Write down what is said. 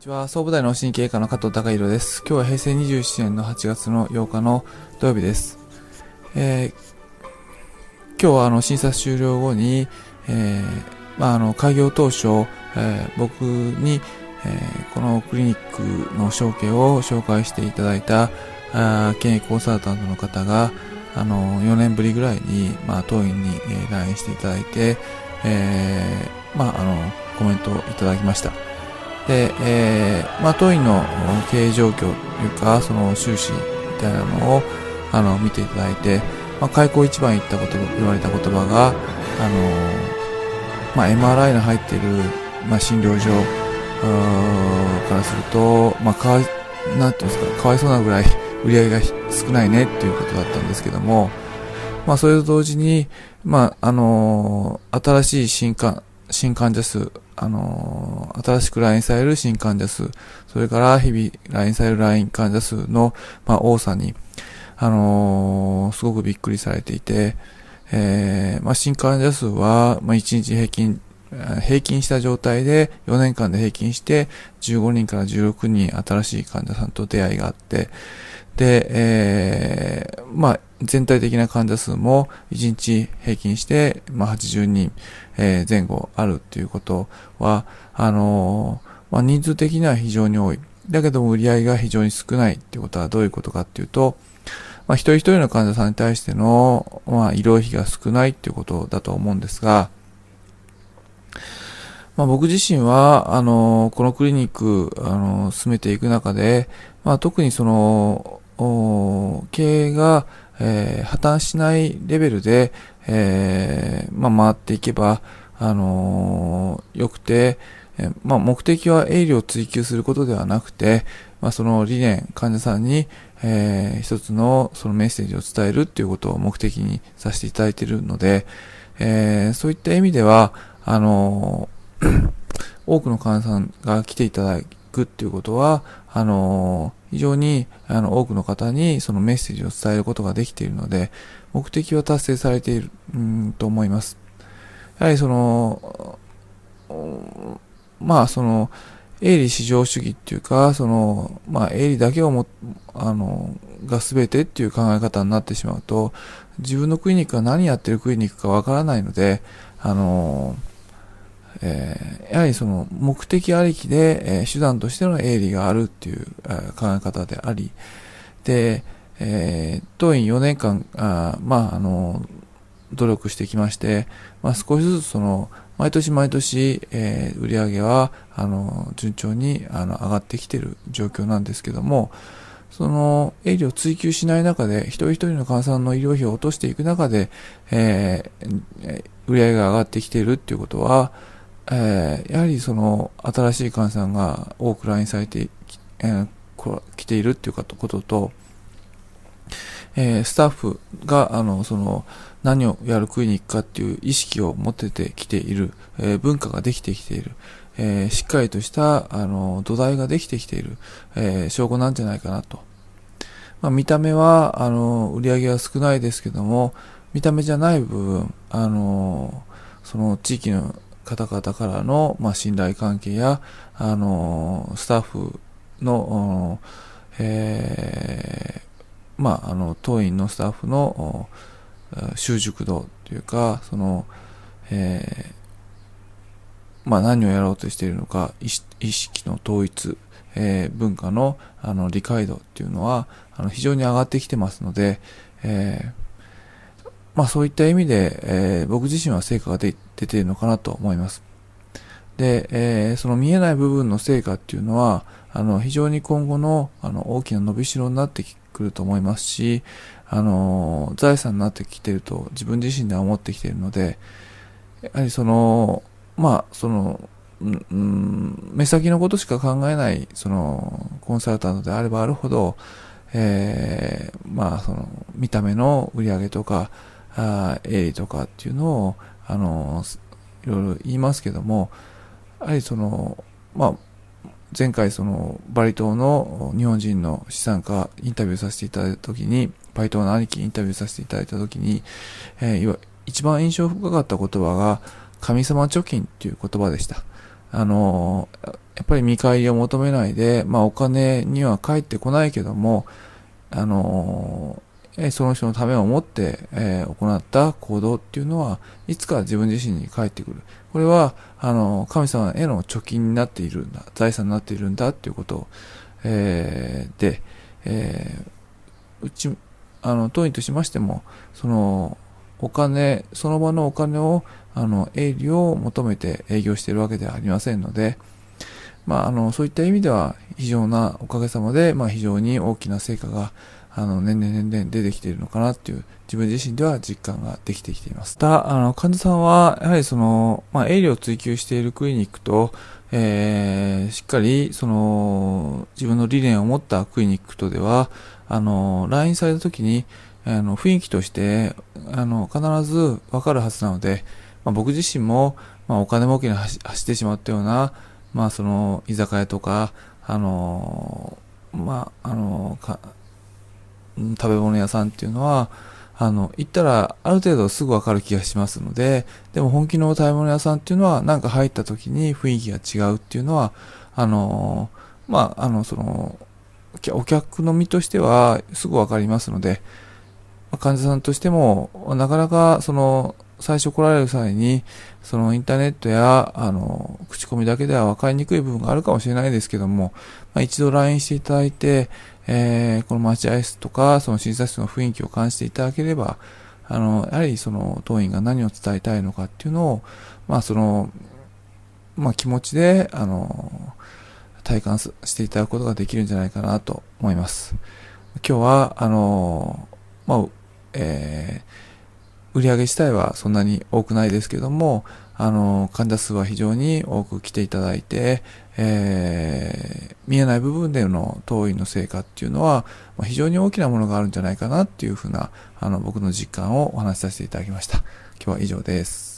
ちは、総武大の神経科の加藤隆弘です。今日は平成27年の8月の8日の土曜日です。えー、今日はあの診察終了後に、えー、まあ、あの開業当初、えー、僕に、えこのクリニックの承継を紹介していただいたあ現役コンサルタントの方があの4年ぶりぐらいに、まあ、当院に、え、来院していただいて、えまあ、あのコメントをいただきました。で、えー、まあ、当院の経営状況というか、その収支みたいなのを、あの、見ていただいて、まあ、開口一番言ったこと、言われた言葉が、あの、まあ、MRI の入っている、まあ、診療所からすると、まあ、かわい、なんていうんですか、かわいそうなぐらい 売り上げが少ないねっていうことだったんですけども、まあ、それと同時に、まあ、あの新しい新患、新患者数、あのー、新しく来院される新患者数、それから日々来院される来院患者数の、まあ、多さに、あのー、すごくびっくりされていて、えー、まあ、新患者数は、まあ、1日平均、平均した状態で4年間で平均して15人から16人新しい患者さんと出会いがあって、で、えー、まあ、全体的な患者数も1日平均して、まあ、80人、え前後あるっていうことは、あのまあ、人数的には非常に多い。だけども売り上げが非常に少ないっていうことはどういうことかっていうと、まあ、一人一人の患者さんに対しての、まあ、医療費が少ないっていうことだと思うんですが、まあ、僕自身は、あの、このクリニック、あの、進めていく中で、まあ、特にその、経営が、えー、破綻しないレベルで、えー、まあ、回っていけば、あのー、よくて、えー、まあ、目的は営利を追求することではなくて、まあ、その理念、患者さんに、えー、一つのそのメッセージを伝えるっていうことを目的にさせていただいているので、えー、そういった意味では、あのー、多くの患者さんが来ていただくっていうことは、あの非常にあの多くの方にそのメッセージを伝えることができているので、目的は達成されているうんと思います。やはりその、まあその、営利至上主義っていうか、その、まあ営利だけをも、あの、が全てっていう考え方になってしまうと、自分のクリニックが何やってるクリニックかわからないので、あの、えー、やはりその目的ありきで、えー、手段としての営利があるっていう、えー、考え方であり、で、えー、当院4年間、あまあ、あの、努力してきまして、まあ、少しずつその、毎年毎年、えー、売り上げは、あの、順調に、あの、上がってきている状況なんですけども、その、営利を追求しない中で、一人一人の患者さんの医療費を落としていく中で、えー、売り上げが上がってきているっていうことは、えー、やはりその新しい患者さんが多く来院されてき、えー、来ているっていうかとことと、えー、スタッフがあのその何をやるクリニックかっていう意識を持っててきている、えー、文化ができてきている、えー、しっかりとしたあの土台ができてきている、え、証拠なんじゃないかなと。まあ、見た目はあの売り上げは少ないですけども見た目じゃない部分あのその地域の方々からの、まあ、信頼関係や、あの、スタッフの、えー、まあ、あの、当院のスタッフの習熟度というか、その、えー、まあ、何をやろうとしているのか、意識の統一、えー、文化のあの理解度っていうのはあの非常に上がってきてますので、えーまあそういった意味で、えー、僕自身は成果が出ているのかなと思います。で、えー、その見えない部分の成果っていうのは、あの、非常に今後の、あの、大きな伸びしろになってくると思いますし、あの、財産になってきていると自分自身では思ってきているので、やはりその、まあ、その、うん、目先のことしか考えない、その、コンサルタントであればあるほど、えー、まあ、その、見た目の売り上げとか、あ営利とかっていうのを、あの、いろいろ言いますけども、やはりその、まあ、前回そのバリ島の日本人の資産家インタビューさせていただいたときに、バリ島の兄貴インタビューさせていただいたときに、えー、一番印象深かった言葉が、神様貯金っていう言葉でした。あの、やっぱり見返りを求めないで、まあお金には返ってこないけども、あのー、その人のためを思って、え、行った行動っていうのは、いつか自分自身に返ってくる。これは、あの、神様への貯金になっているんだ、財産になっているんだっていうことを、えー、で、えー、うち、あの、当院としましても、その、お金、その場のお金を、あの、営利を求めて営業しているわけではありませんので、まあ、あの、そういった意味では、非常なおかげさまで、まあ、非常に大きな成果が、あの、年々年々出てきているのかなっていう、自分自身では実感ができてきています。ただ、あの、患者さんは、やはりその、まあ、営利を追求しているクリニックと、えー、しっかり、その、自分の理念を持ったクリニックとでは、あの、来院された時に、あの、雰囲気として、あの、必ずわかるはずなので、まあ、僕自身も、まあ、お金儲けに走ってしまったような、まあ、その、居酒屋とか、あの、まあ、あの、か、食べ物屋さんっていうのは、あの、行ったらある程度すぐわかる気がしますので、でも本気の食べ物屋さんっていうのは、なんか入った時に雰囲気が違うっていうのは、あの、まあ、あの、その、お客の身としてはすぐわかりますので、患者さんとしても、なかなか、その、最初来られる際に、そのインターネットや、あの、口コミだけでは分かりにくい部分があるかもしれないですけども、まあ、一度 LINE していただいて、えー、この待合室とか、その診察室の雰囲気を感じていただければ、あの、やはりその当院が何を伝えたいのかっていうのを、まあその、まあ気持ちで、あの、体感していただくことができるんじゃないかなと思います。今日は、あの、まあ、えー、売上自体はそんなに多くないですけども、あの、患者数は非常に多く来ていただいて、えー、見えない部分での当院の成果っていうのは、まあ、非常に大きなものがあるんじゃないかなっていうふうな、あの、僕の実感をお話しさせていただきました。今日は以上です。